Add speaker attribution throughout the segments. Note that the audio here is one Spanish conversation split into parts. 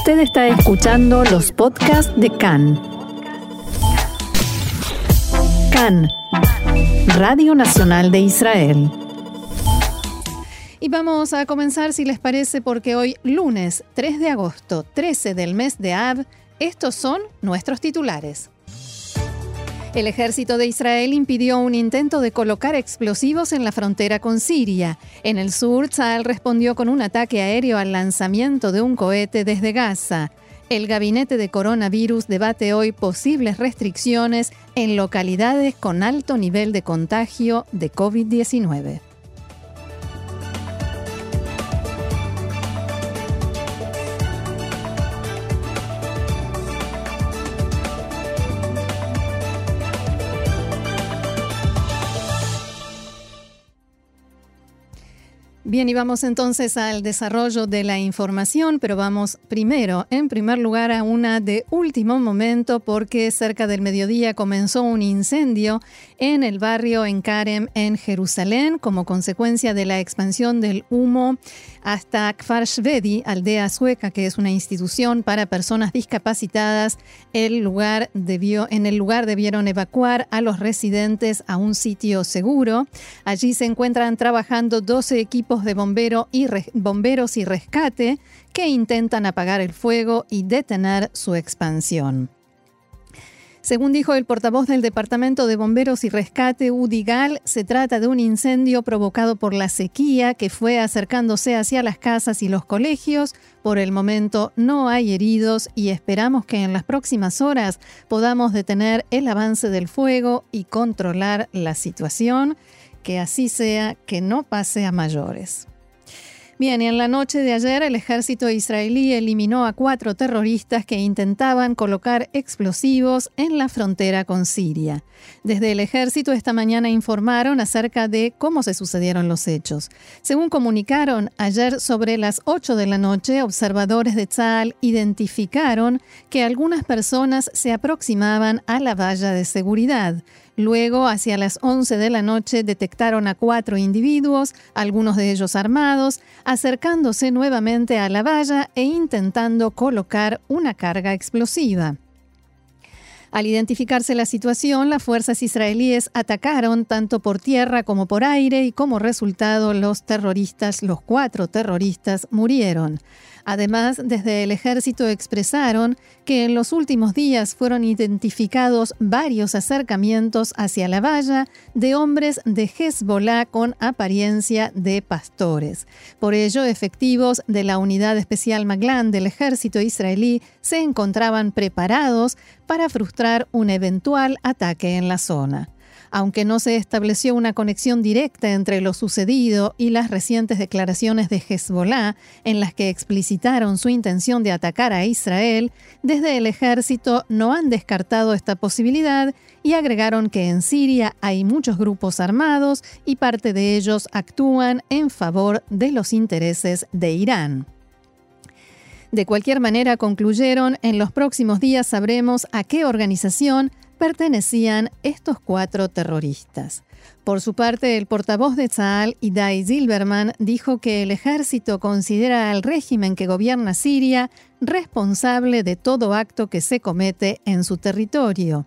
Speaker 1: Usted está escuchando los podcasts de CAN. CAN, Radio Nacional de Israel.
Speaker 2: Y vamos a comenzar, si les parece, porque hoy, lunes 3 de agosto, 13 del mes de Ab, estos son nuestros titulares. El ejército de Israel impidió un intento de colocar explosivos en la frontera con Siria. En el sur, Tzal respondió con un ataque aéreo al lanzamiento de un cohete desde Gaza. El gabinete de coronavirus debate hoy posibles restricciones en localidades con alto nivel de contagio de COVID-19. Bien, y vamos entonces al desarrollo de la información, pero vamos primero, en primer lugar, a una de último momento, porque cerca del mediodía comenzó un incendio en el barrio en Karem, en Jerusalén, como consecuencia de la expansión del humo hasta Kfar Shvedi, aldea sueca, que es una institución para personas discapacitadas. El lugar debió, en el lugar debieron evacuar a los residentes a un sitio seguro. Allí se encuentran trabajando 12 equipos de y bomberos y rescate que intentan apagar el fuego y detener su expansión. Según dijo el portavoz del Departamento de Bomberos y Rescate, Udigal, se trata de un incendio provocado por la sequía que fue acercándose hacia las casas y los colegios. Por el momento no hay heridos y esperamos que en las próximas horas podamos detener el avance del fuego y controlar la situación. Que así sea, que no pase a mayores. Bien, y en la noche de ayer el ejército israelí eliminó a cuatro terroristas que intentaban colocar explosivos en la frontera con Siria. Desde el ejército esta mañana informaron acerca de cómo se sucedieron los hechos. Según comunicaron ayer sobre las 8 de la noche, observadores de Tzal identificaron que algunas personas se aproximaban a la valla de seguridad. Luego, hacia las 11 de la noche, detectaron a cuatro individuos, algunos de ellos armados, acercándose nuevamente a la valla e intentando colocar una carga explosiva. Al identificarse la situación, las fuerzas israelíes atacaron tanto por tierra como por aire y como resultado los terroristas, los cuatro terroristas, murieron. Además, desde el ejército expresaron que en los últimos días fueron identificados varios acercamientos hacia la valla de hombres de Hezbollah con apariencia de pastores. Por ello, efectivos de la Unidad Especial Maglan del ejército israelí se encontraban preparados para frustrar un eventual ataque en la zona. Aunque no se estableció una conexión directa entre lo sucedido y las recientes declaraciones de Hezbollah, en las que explicitaron su intención de atacar a Israel, desde el ejército no han descartado esta posibilidad y agregaron que en Siria hay muchos grupos armados y parte de ellos actúan en favor de los intereses de Irán. De cualquier manera, concluyeron, en los próximos días sabremos a qué organización pertenecían estos cuatro terroristas. Por su parte, el portavoz de Tzal, Idai Zilberman, dijo que el ejército considera al régimen que gobierna Siria responsable de todo acto que se comete en su territorio.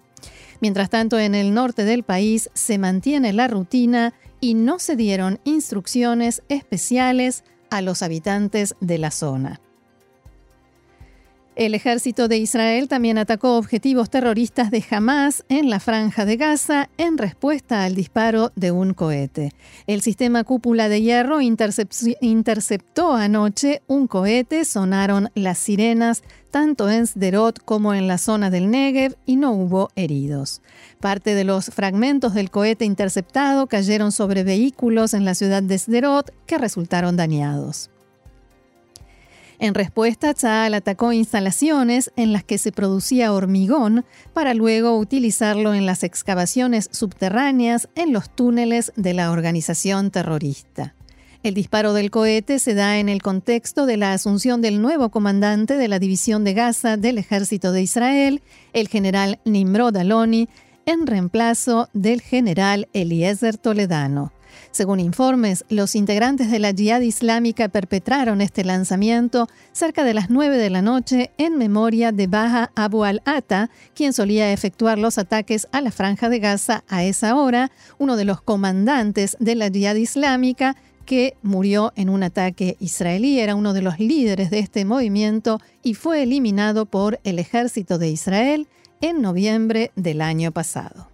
Speaker 2: Mientras tanto, en el norte del país se mantiene la rutina y no se dieron instrucciones especiales a los habitantes de la zona. El ejército de Israel también atacó objetivos terroristas de Hamas en la franja de Gaza en respuesta al disparo de un cohete. El sistema cúpula de hierro interceptó anoche un cohete, sonaron las sirenas tanto en Sderot como en la zona del Negev y no hubo heridos. Parte de los fragmentos del cohete interceptado cayeron sobre vehículos en la ciudad de Sderot que resultaron dañados. En respuesta, Tzal atacó instalaciones en las que se producía hormigón para luego utilizarlo en las excavaciones subterráneas en los túneles de la organización terrorista. El disparo del cohete se da en el contexto de la asunción del nuevo comandante de la División de Gaza del Ejército de Israel, el general Nimrod Aloni, en reemplazo del general Eliezer Toledano. Según informes, los integrantes de la Jihad Islámica perpetraron este lanzamiento cerca de las 9 de la noche en memoria de Baja Abu al-Ata, quien solía efectuar los ataques a la franja de Gaza a esa hora, uno de los comandantes de la Jihad Islámica que murió en un ataque israelí, era uno de los líderes de este movimiento y fue eliminado por el ejército de Israel en noviembre del año pasado.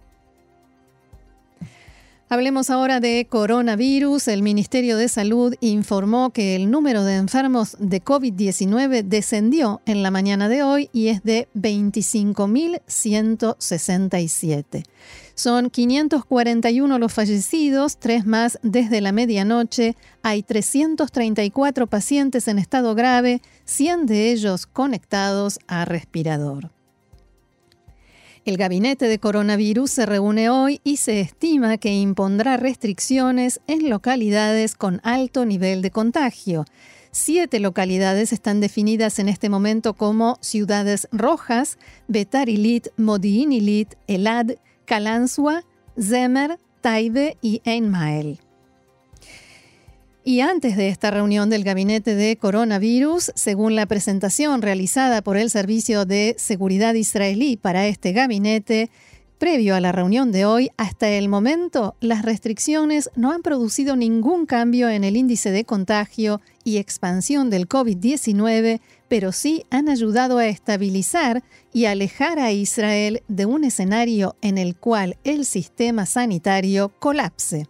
Speaker 2: Hablemos ahora de coronavirus. El Ministerio de Salud informó que el número de enfermos de COVID-19 descendió en la mañana de hoy y es de 25.167. Son 541 los fallecidos, tres más desde la medianoche. Hay 334 pacientes en estado grave, 100 de ellos conectados a respirador. El gabinete de coronavirus se reúne hoy y se estima que impondrá restricciones en localidades con alto nivel de contagio. Siete localidades están definidas en este momento como ciudades rojas, Betarilit, Modiinilit, Elad, Kalansua, Zemer, Taibe y Einmael. Y antes de esta reunión del gabinete de coronavirus, según la presentación realizada por el Servicio de Seguridad israelí para este gabinete, previo a la reunión de hoy, hasta el momento, las restricciones no han producido ningún cambio en el índice de contagio y expansión del COVID-19, pero sí han ayudado a estabilizar y alejar a Israel de un escenario en el cual el sistema sanitario colapse.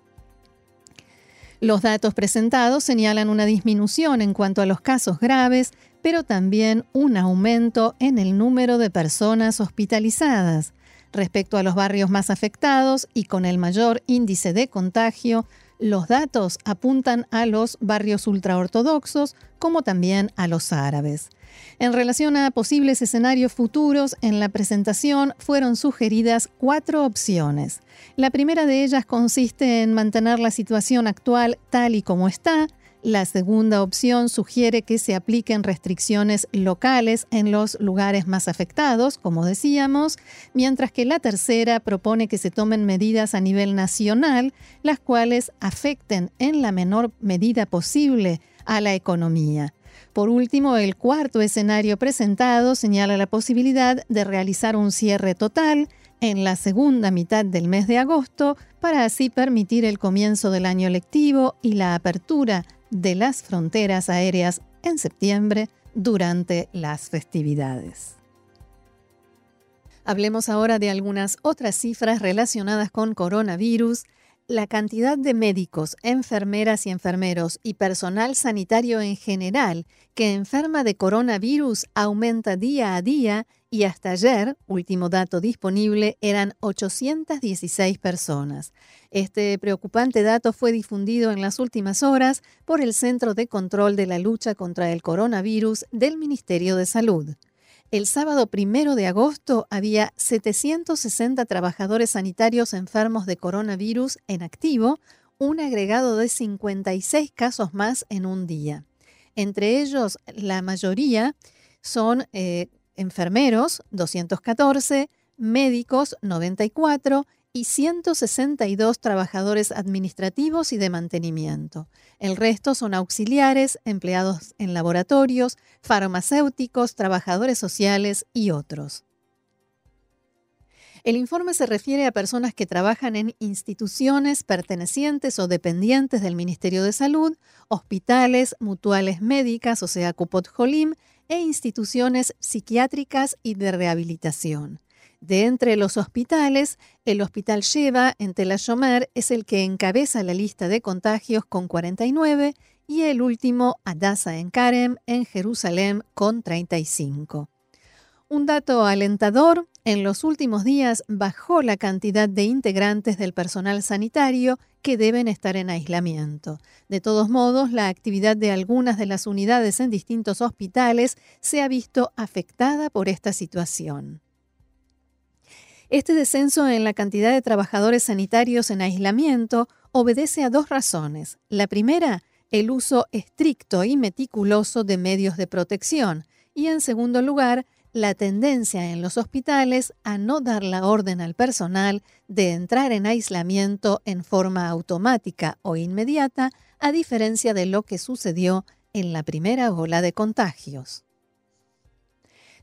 Speaker 2: Los datos presentados señalan una disminución en cuanto a los casos graves, pero también un aumento en el número de personas hospitalizadas. Respecto a los barrios más afectados y con el mayor índice de contagio, los datos apuntan a los barrios ultraortodoxos como también a los árabes. En relación a posibles escenarios futuros, en la presentación fueron sugeridas cuatro opciones. La primera de ellas consiste en mantener la situación actual tal y como está. La segunda opción sugiere que se apliquen restricciones locales en los lugares más afectados, como decíamos, mientras que la tercera propone que se tomen medidas a nivel nacional, las cuales afecten en la menor medida posible a la economía. Por último, el cuarto escenario presentado señala la posibilidad de realizar un cierre total en la segunda mitad del mes de agosto para así permitir el comienzo del año lectivo y la apertura de las fronteras aéreas en septiembre durante las festividades. Hablemos ahora de algunas otras cifras relacionadas con coronavirus la cantidad de médicos, enfermeras y enfermeros y personal sanitario en general que enferma de coronavirus aumenta día a día y hasta ayer, último dato disponible, eran 816 personas. Este preocupante dato fue difundido en las últimas horas por el Centro de Control de la Lucha contra el Coronavirus del Ministerio de Salud. El sábado primero de agosto había 760 trabajadores sanitarios enfermos de coronavirus en activo, un agregado de 56 casos más en un día. Entre ellos, la mayoría son eh, enfermeros, 214, médicos, 94 y 162 trabajadores administrativos y de mantenimiento. El resto son auxiliares, empleados en laboratorios, farmacéuticos, trabajadores sociales y otros. El informe se refiere a personas que trabajan en instituciones pertenecientes o dependientes del Ministerio de Salud, hospitales, mutuales médicas, o sea, Cupot Jolim, e instituciones psiquiátricas y de rehabilitación. De entre los hospitales, el Hospital Sheva en Tel Ashomer es el que encabeza la lista de contagios con 49 y el último Adasa en Karem en Jerusalén con 35. Un dato alentador, en los últimos días bajó la cantidad de integrantes del personal sanitario que deben estar en aislamiento. De todos modos, la actividad de algunas de las unidades en distintos hospitales se ha visto afectada por esta situación. Este descenso en la cantidad de trabajadores sanitarios en aislamiento obedece a dos razones. La primera, el uso estricto y meticuloso de medios de protección. Y en segundo lugar, la tendencia en los hospitales a no dar la orden al personal de entrar en aislamiento en forma automática o inmediata, a diferencia de lo que sucedió en la primera ola de contagios.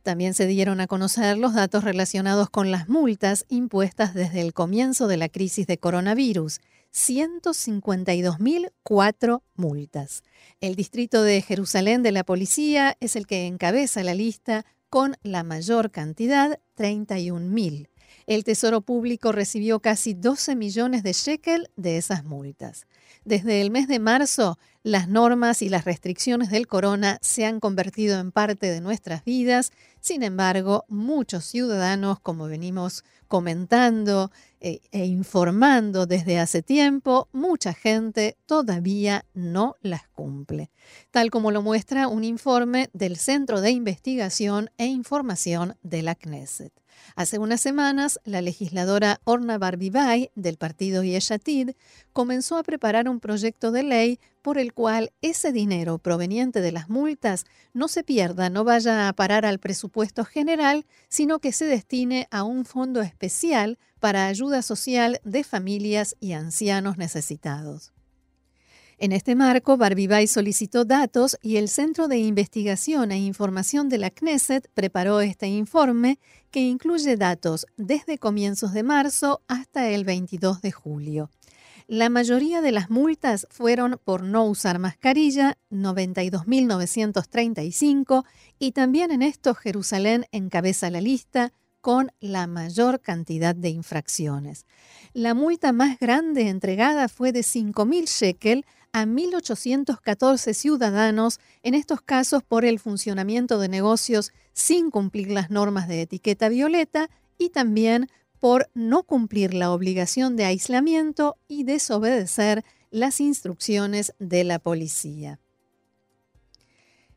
Speaker 2: También se dieron a conocer los datos relacionados con las multas impuestas desde el comienzo de la crisis de coronavirus. 152.004 multas. El distrito de Jerusalén de la policía es el que encabeza la lista con la mayor cantidad, 31.000. El Tesoro Público recibió casi 12 millones de shekel de esas multas. Desde el mes de marzo, las normas y las restricciones del corona se han convertido en parte de nuestras vidas. Sin embargo, muchos ciudadanos, como venimos comentando eh, e, informando desde hace tiempo, mucha gente todavía no las cumple, tal como lo muestra un informe del Centro de Investigación e Información de la Knesset. Hace unas semanas, la legisladora Orna Barbibay, del partido Yeshatid, comenzó a preparar un proyecto de ley por el cual ese dinero proveniente de las multas no se pierda, no vaya a parar al presupuesto general, sino que se destine a un fondo especial para ayuda social de familias y ancianos necesitados. En este marco, Barbibay solicitó datos y el Centro de Investigación e Información de la Knesset preparó este informe que incluye datos desde comienzos de marzo hasta el 22 de julio. La mayoría de las multas fueron por no usar mascarilla, 92.935, y también en esto Jerusalén encabeza la lista con la mayor cantidad de infracciones. La multa más grande entregada fue de 5.000 shekel a 1.814 ciudadanos, en estos casos por el funcionamiento de negocios sin cumplir las normas de etiqueta violeta y también por no cumplir la obligación de aislamiento y desobedecer las instrucciones de la policía.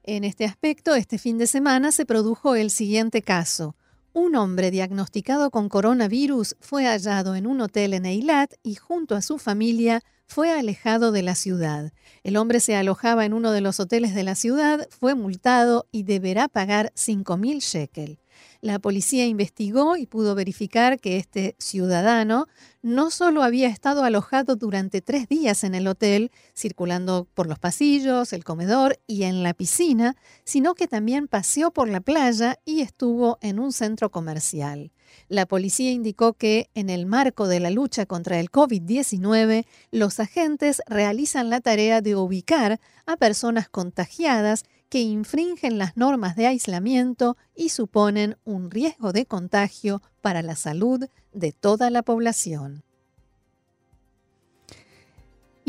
Speaker 2: En este aspecto, este fin de semana se produjo el siguiente caso. Un hombre diagnosticado con coronavirus fue hallado en un hotel en Eilat y junto a su familia fue alejado de la ciudad. El hombre se alojaba en uno de los hoteles de la ciudad, fue multado y deberá pagar 5.000 shekel. La policía investigó y pudo verificar que este ciudadano no solo había estado alojado durante tres días en el hotel, circulando por los pasillos, el comedor y en la piscina, sino que también paseó por la playa y estuvo en un centro comercial. La policía indicó que en el marco de la lucha contra el COVID-19, los agentes realizan la tarea de ubicar a personas contagiadas que infringen las normas de aislamiento y suponen un riesgo de contagio para la salud de toda la población.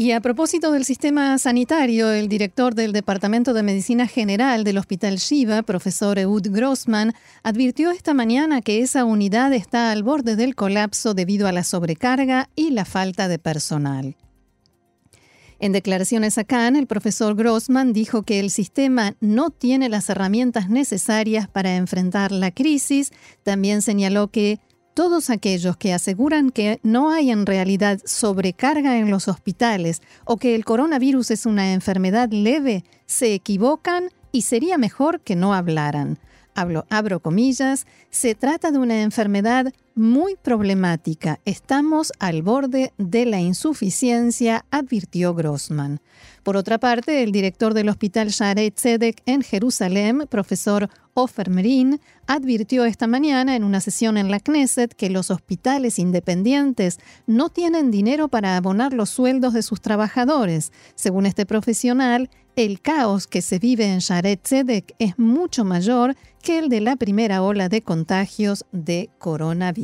Speaker 2: Y a propósito del sistema sanitario, el director del Departamento de Medicina General del Hospital Shiva, profesor Eud Grossman, advirtió esta mañana que esa unidad está al borde del colapso debido a la sobrecarga y la falta de personal. En declaraciones a Cannes, el profesor Grossman dijo que el sistema no tiene las herramientas necesarias para enfrentar la crisis. También señaló que todos aquellos que aseguran que no hay en realidad sobrecarga en los hospitales o que el coronavirus es una enfermedad leve se equivocan y sería mejor que no hablaran. Hablo, abro comillas, se trata de una enfermedad muy problemática. Estamos al borde de la insuficiencia, advirtió Grossman. Por otra parte, el director del Hospital Sharet Tzedek en Jerusalén, profesor Ofer Merin, advirtió esta mañana en una sesión en la Knesset que los hospitales independientes no tienen dinero para abonar los sueldos de sus trabajadores. Según este profesional, el caos que se vive en Sharet Tzedek es mucho mayor que el de la primera ola de contagios de coronavirus.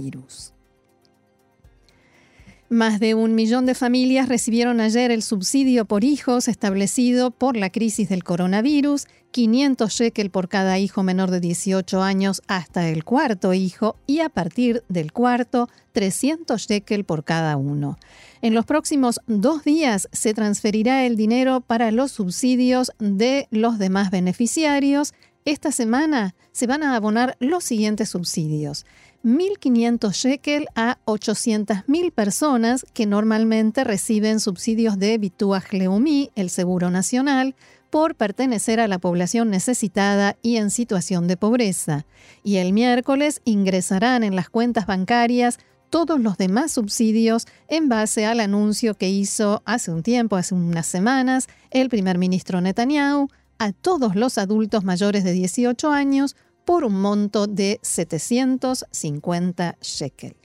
Speaker 2: Más de un millón de familias recibieron ayer el subsidio por hijos establecido por la crisis del coronavirus, 500 shekel por cada hijo menor de 18 años hasta el cuarto hijo y a partir del cuarto 300 shekel por cada uno. En los próximos dos días se transferirá el dinero para los subsidios de los demás beneficiarios. Esta semana se van a abonar los siguientes subsidios. 1.500 shekel a 800.000 personas que normalmente reciben subsidios de Bituach Leumi, el Seguro Nacional, por pertenecer a la población necesitada y en situación de pobreza. Y el miércoles ingresarán en las cuentas bancarias todos los demás subsidios en base al anuncio que hizo hace un tiempo, hace unas semanas, el primer ministro Netanyahu a todos los adultos mayores de 18 años por un monto de 750 shekel.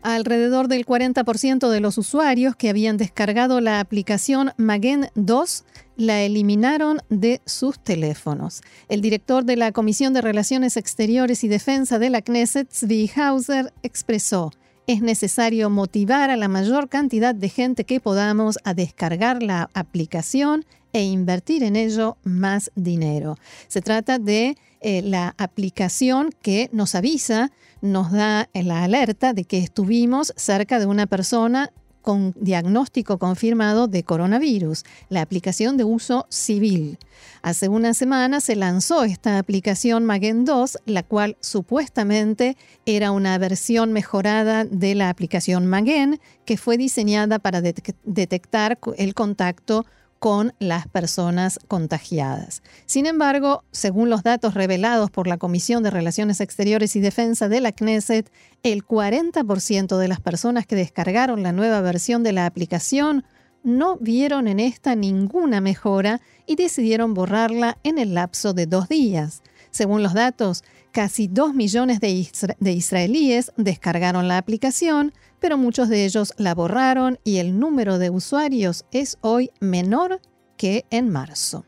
Speaker 2: Alrededor del 40% de los usuarios que habían descargado la aplicación Magen 2 la eliminaron de sus teléfonos. El director de la Comisión de Relaciones Exteriores y Defensa de la Knesset, Zvi Hauser, expresó, es necesario motivar a la mayor cantidad de gente que podamos a descargar la aplicación e invertir en ello más dinero. Se trata de eh, la aplicación que nos avisa, nos da la alerta de que estuvimos cerca de una persona con diagnóstico confirmado de coronavirus, la aplicación de uso civil. Hace una semana se lanzó esta aplicación Magen 2, la cual supuestamente era una versión mejorada de la aplicación Magen, que fue diseñada para detectar el contacto con las personas contagiadas. Sin embargo, según los datos revelados por la Comisión de Relaciones Exteriores y Defensa de la Knesset, el 40% de las personas que descargaron la nueva versión de la aplicación no vieron en esta ninguna mejora y decidieron borrarla en el lapso de dos días. Según los datos, casi 2 millones de, israelíes descargaron la aplicación, pero muchos de ellos la borraron y el número de usuarios es hoy menor que en marzo.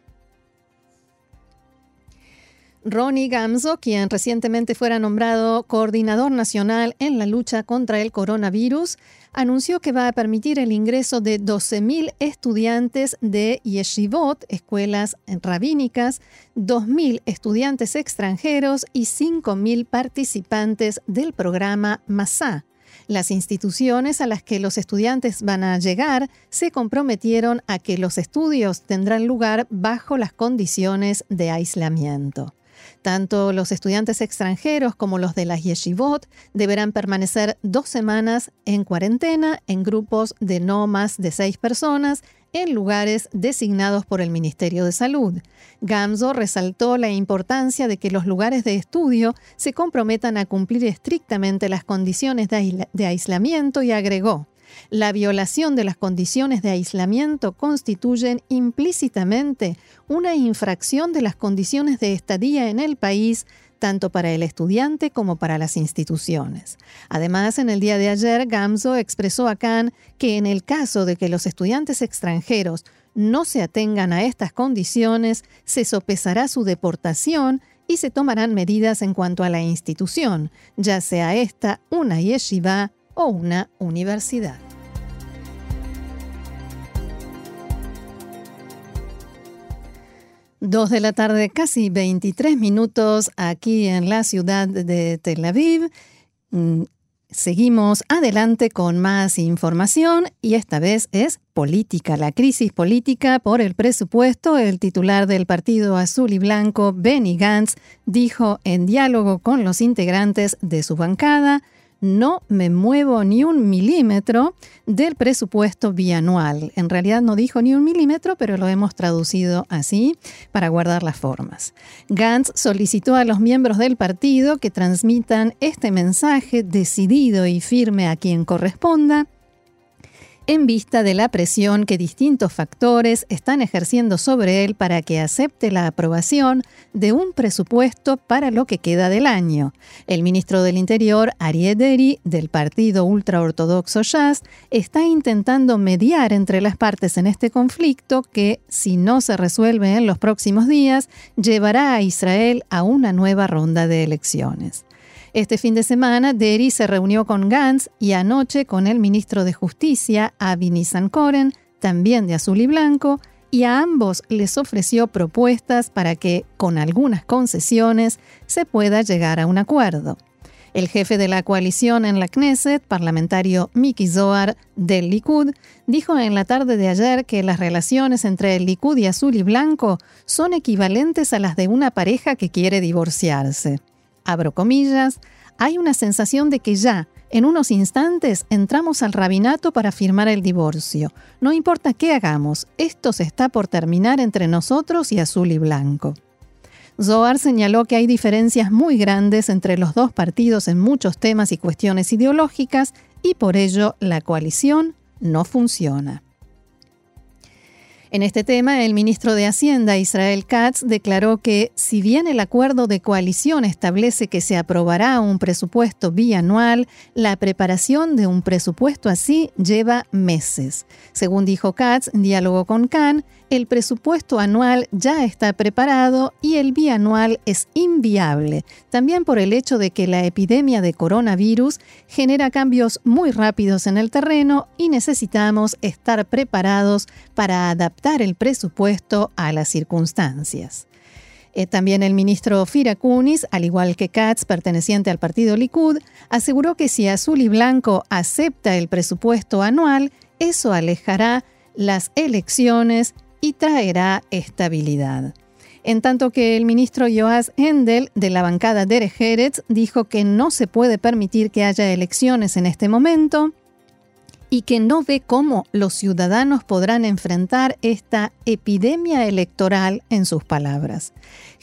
Speaker 2: Ronnie Gamzo, quien recientemente fuera nombrado coordinador nacional en la lucha contra el coronavirus, anunció que va a permitir el ingreso de 12.000 estudiantes de yeshivot, escuelas rabínicas, 2.000 estudiantes extranjeros y 5.000 participantes del programa MASA, las instituciones a las que los estudiantes van a llegar se comprometieron a que los estudios tendrán lugar bajo las condiciones de aislamiento. Tanto los estudiantes extranjeros como los de las yeshivot deberán permanecer dos semanas en cuarentena en grupos de no más de seis personas en lugares designados por el Ministerio de Salud. Gamzo resaltó la importancia de que los lugares de estudio se comprometan a cumplir estrictamente las condiciones de, aislamiento y agregó, la violación de las condiciones de aislamiento constituyen implícitamente una infracción de las condiciones de estadía en el país tanto para el estudiante como para las instituciones. Además, en el día de ayer, Gamzo expresó a Khan que en el caso de que los estudiantes extranjeros no se atengan a estas condiciones, se sopesará su deportación y se tomarán medidas en cuanto a la institución, ya sea esta una yeshiva o una universidad. Dos de la tarde, casi 23 minutos aquí en la ciudad de Tel Aviv. Mm, seguimos adelante con más información y esta vez es política, la crisis política por el presupuesto. El titular del Partido Azul y Blanco, Benny Gantz, dijo en diálogo con los integrantes de su bancada, no me muevo ni un milímetro del presupuesto bianual. En realidad no dijo ni un milímetro, pero lo hemos traducido así para guardar las formas. Gantz solicitó a los miembros del partido que transmitan este mensaje decidido y firme a quien corresponda en vista de la presión que distintos factores están ejerciendo sobre él para que acepte la aprobación de un presupuesto para lo que queda del año. El ministro del Interior, Ariel Deri, del partido ultraortodoxo Jazz, está intentando mediar entre las partes en este conflicto que, si no se resuelve en los próximos días, llevará a Israel a una nueva ronda de elecciones. Este fin de semana, Deri se reunió con Gantz y anoche con el ministro de Justicia, Avi Nissan-Koren, también de azul y blanco, y a ambos les ofreció propuestas para que, con algunas concesiones, se pueda llegar a un acuerdo. El jefe de la coalición en la Knesset, parlamentario Miki Zohar del Likud, dijo en la tarde de ayer que las relaciones entre el Likud y azul y blanco son equivalentes a las de una pareja que quiere divorciarse abro comillas, hay una sensación de que ya En unos instantes entramos al rabinato para firmar el divorcio. No importa qué hagamos, esto se está por terminar entre nosotros y azul y blanco. Zohar señaló que hay diferencias muy grandes entre los dos partidos en muchos temas y cuestiones ideológicas y por ello la coalición no funciona. En este tema, el ministro de Hacienda, Israel Katz, declaró que si bien el acuerdo de coalición establece que se aprobará un presupuesto bianual, la preparación de un presupuesto así lleva meses. Según dijo Katz en diálogo con Khan, el presupuesto anual ya está preparado y el bianual es inviable, también por el hecho de que la epidemia de coronavirus genera cambios muy rápidos en el terreno y necesitamos estar preparados para adaptar el presupuesto a las circunstancias. Eh, también el ministro Firakunis, al igual que Katz, perteneciente al partido Likud, aseguró que si Azul y Blanco acepta el presupuesto anual, eso alejará las elecciones y traerá estabilidad. En tanto que el ministro Joas Hendel de la bancada Jerez dijo que no se puede permitir que haya elecciones en este momento y que no ve cómo los ciudadanos podrán enfrentar esta epidemia electoral en sus palabras.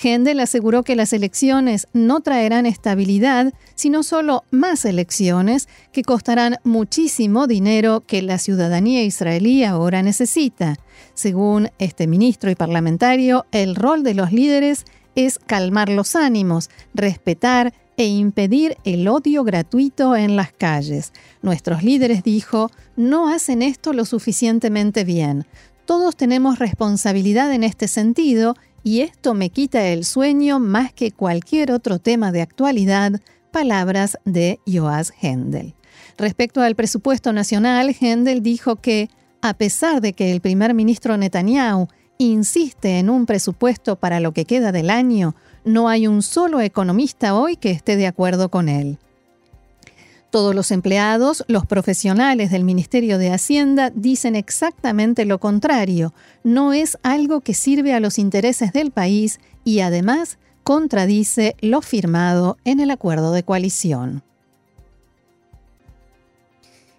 Speaker 2: Hendel aseguró que las elecciones no traerán estabilidad, sino solo más elecciones que costarán muchísimo dinero que la ciudadanía israelí ahora necesita. Según este ministro y parlamentario, el rol de los líderes es calmar los ánimos, respetar e impedir el odio gratuito en las calles. Nuestros líderes, dijo, no hacen esto lo suficientemente bien. Todos tenemos responsabilidad en este sentido y esto me quita el sueño más que cualquier otro tema de actualidad, palabras de Joas Hendel. Respecto al presupuesto nacional, Hendel dijo que, a pesar de que el primer ministro Netanyahu insiste en un presupuesto para lo que queda del año, no hay un solo economista hoy que esté de acuerdo con él. Todos los empleados, los profesionales del Ministerio de Hacienda dicen exactamente lo contrario. No es algo que sirve a los intereses del país y además contradice lo firmado en el acuerdo de coalición.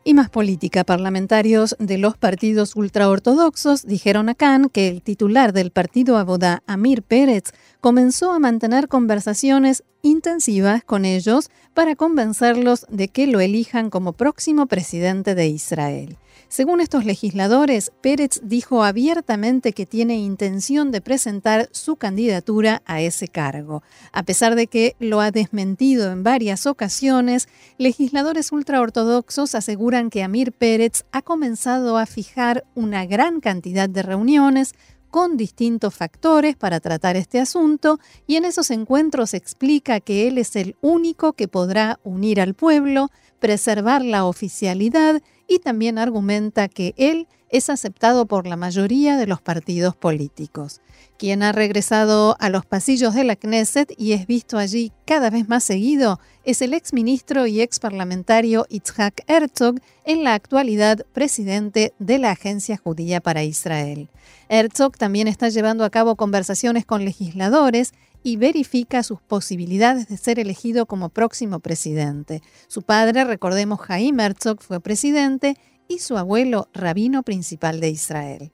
Speaker 2: Y más política. Parlamentarios de los partidos ultraortodoxos dijeron a Khan que el titular del partido Abodá, Amir Pérez, comenzó a mantener conversaciones intensivas con ellos para convencerlos de que lo elijan como próximo presidente de Israel. Según estos legisladores, Pérez dijo abiertamente que tiene intención de presentar su candidatura a ese cargo. A pesar de que lo ha desmentido en varias ocasiones, legisladores ultraortodoxos aseguran que Amir Pérez ha comenzado a fijar una gran cantidad de reuniones con distintos factores para tratar este asunto y en esos encuentros explica que él es el único que podrá unir al pueblo, preservar la oficialidad y también argumenta que él es aceptado por la mayoría de los partidos políticos. Quien ha regresado a los pasillos de la Knesset y es visto allí cada vez más seguido es el exministro y exparlamentario Itzhak Herzog, en la actualidad presidente de la Agencia Judía para Israel. Herzog también está llevando a cabo conversaciones con legisladores y verifica sus posibilidades de ser elegido como próximo presidente. Su padre, recordemos, Jaime Herzog, fue presidente y su abuelo, rabino principal de Israel.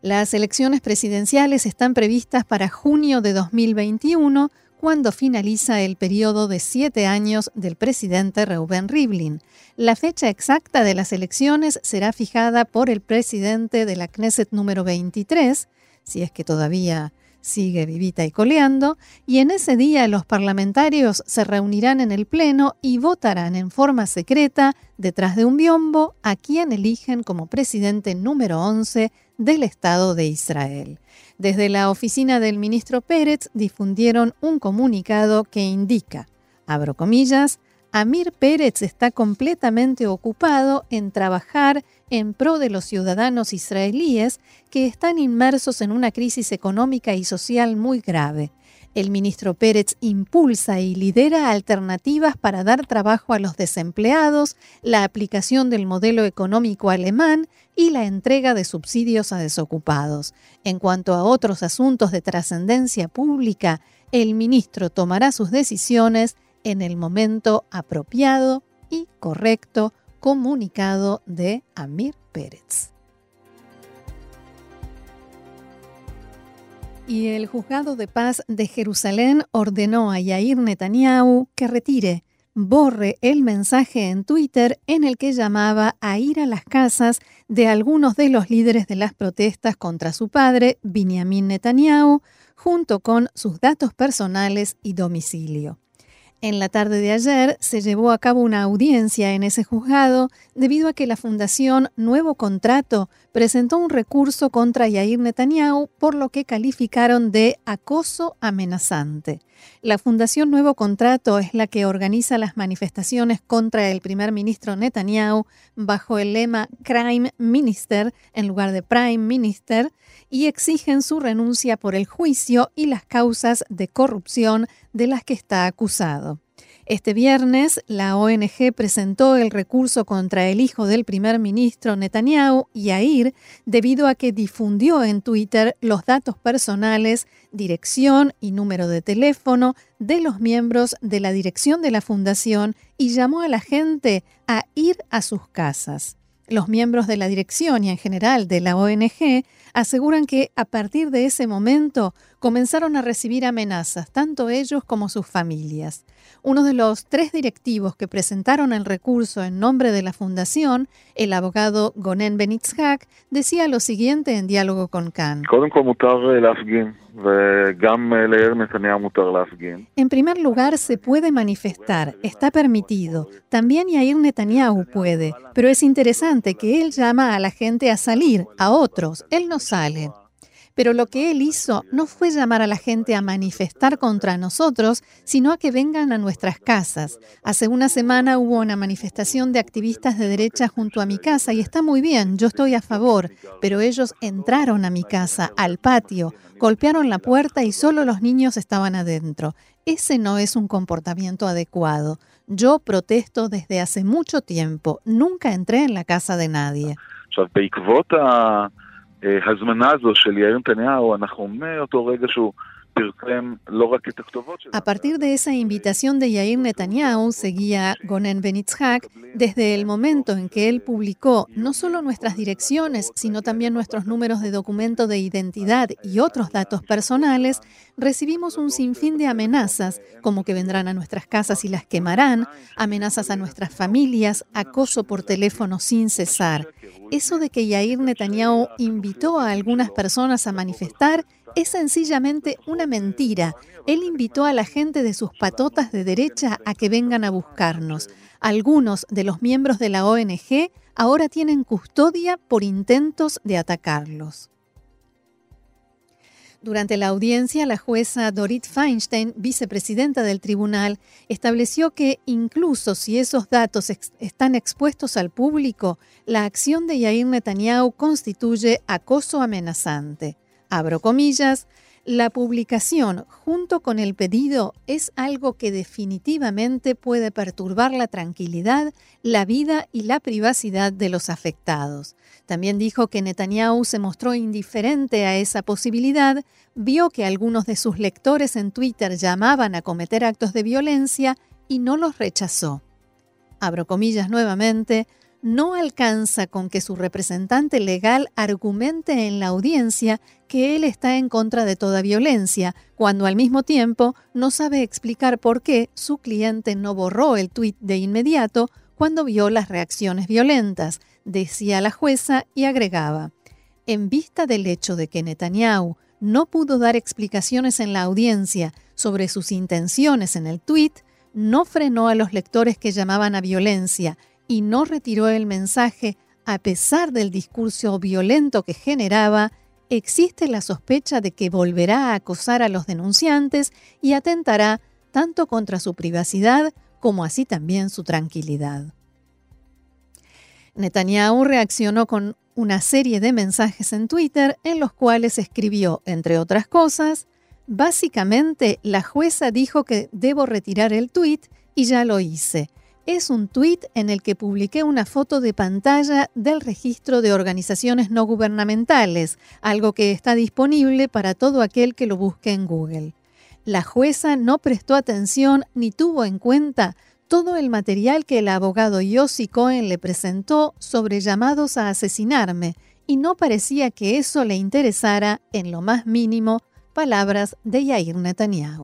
Speaker 2: Las elecciones presidenciales están previstas para junio de 2021, cuando finaliza el periodo de siete años del presidente Reuben Rivlin. La fecha exacta de las elecciones será fijada por el presidente de la Knesset número 23, si es que todavía sigue vivita y coleando, y en ese día los parlamentarios se reunirán en el Pleno y votarán en forma secreta, detrás de un biombo, a quien eligen como presidente número 11 del Estado de Israel. Desde la oficina del ministro Pérez difundieron un comunicado que indica, abro comillas, Amir Pérez está completamente ocupado en trabajar en pro de los ciudadanos israelíes que están inmersos en una crisis económica y social muy grave. El ministro Pérez impulsa y lidera alternativas para dar trabajo a los desempleados, la aplicación del modelo económico alemán y la entrega de subsidios a desocupados. En cuanto a otros asuntos de trascendencia pública, el ministro tomará sus decisiones en el momento apropiado y correcto comunicado de Amir Pérez. Y el juzgado de paz de Jerusalén ordenó a Yair Netanyahu que retire, borre el mensaje en Twitter en el que llamaba a ir a las casas de algunos de los líderes de las protestas contra su padre, Benjamin Netanyahu, junto con sus datos personales y domicilio. En la tarde de ayer se llevó a cabo una audiencia en ese juzgado debido a que la Fundación Nuevo Contrato presentó un recurso contra Yair Netanyahu por lo que calificaron de acoso amenazante. La Fundación Nuevo Contrato es la que organiza las manifestaciones contra el primer ministro Netanyahu bajo el lema Crime Minister en lugar de Prime Minister y exigen su renuncia por el juicio y las causas de corrupción de las que está acusado. Este viernes, la ONG presentó el recurso contra el hijo del primer ministro Netanyahu, Yair, debido a que difundió en Twitter los datos personales, dirección y número de teléfono de los miembros de la dirección de la fundación y llamó a la gente a ir a sus casas. Los miembros de la dirección y en general de la ONG aseguran que a partir de ese momento comenzaron a recibir amenazas, tanto ellos como sus familias. Uno de los tres directivos que presentaron el recurso en nombre de la fundación, el abogado Gonen Benitzhak, decía lo siguiente en diálogo con Khan. En primer lugar, se puede manifestar, está permitido. También Yair Netanyahu puede, pero es interesante que él llama a la gente a salir, a otros. Él no sale. Pero lo que él hizo no fue llamar a la gente a manifestar contra nosotros, sino a que vengan a nuestras casas. Hace una semana hubo una manifestación de activistas de derecha junto a mi casa y está muy bien, yo estoy a favor, pero ellos entraron a mi casa, al patio, golpearon la puerta y solo los niños estaban adentro. Ese no es un comportamiento adecuado. Yo protesto desde hace mucho tiempo, nunca entré en la casa de nadie. אה, ההזמנה הזו של יאיר נתניהו, אנחנו מאותו רגע שהוא A partir de esa invitación de Yair Netanyahu, seguía Gonen Benitzhak, desde el momento en que él publicó no solo nuestras direcciones, sino también nuestros números de documento de identidad y otros datos personales, recibimos un sinfín de amenazas, como que vendrán a nuestras casas y las quemarán, amenazas a nuestras familias, acoso por teléfono sin cesar. Eso de que Yair Netanyahu invitó a algunas personas a manifestar es sencillamente una mentira. Él invitó a la gente de sus patotas de derecha a que vengan a buscarnos. Algunos de los miembros de la ONG ahora tienen custodia por intentos de atacarlos. Durante la audiencia, la jueza Dorit Feinstein, vicepresidenta del tribunal, estableció que incluso si esos datos están expuestos al público, la acción de Yair Netanyahu constituye acoso amenazante abro comillas, la publicación junto con el pedido es algo que definitivamente puede perturbar la tranquilidad, la vida y la privacidad de los afectados. También dijo que Netanyahu se mostró indiferente a esa posibilidad, vio que algunos de sus lectores en Twitter llamaban a cometer actos de violencia y no los rechazó. Abro comillas nuevamente, no alcanza con que su representante legal argumente en la audiencia que él está en contra de toda violencia, cuando al mismo tiempo no sabe explicar por qué su cliente no borró el tuit de inmediato cuando vio las reacciones violentas, decía la jueza y agregaba, en vista del hecho de que Netanyahu no pudo dar explicaciones en la audiencia sobre sus intenciones en el tuit, no frenó a los lectores que llamaban a violencia y no retiró el mensaje a pesar del discurso violento que generaba, existe la sospecha de que volverá a acosar a los denunciantes y atentará tanto contra su privacidad como así también su tranquilidad. Netanyahu reaccionó con una serie de mensajes en Twitter en los cuales escribió, entre otras cosas, básicamente la jueza dijo que debo retirar el tuit y ya lo hice es un tuit en el que publiqué una foto de pantalla del registro de organizaciones no gubernamentales, algo que está disponible para todo aquel que lo busque en Google. La jueza no prestó atención ni tuvo en cuenta todo el material que el abogado Yossi Cohen le presentó sobre llamados a asesinarme, y no parecía que eso le interesara en lo más mínimo palabras de Yair Netanyahu.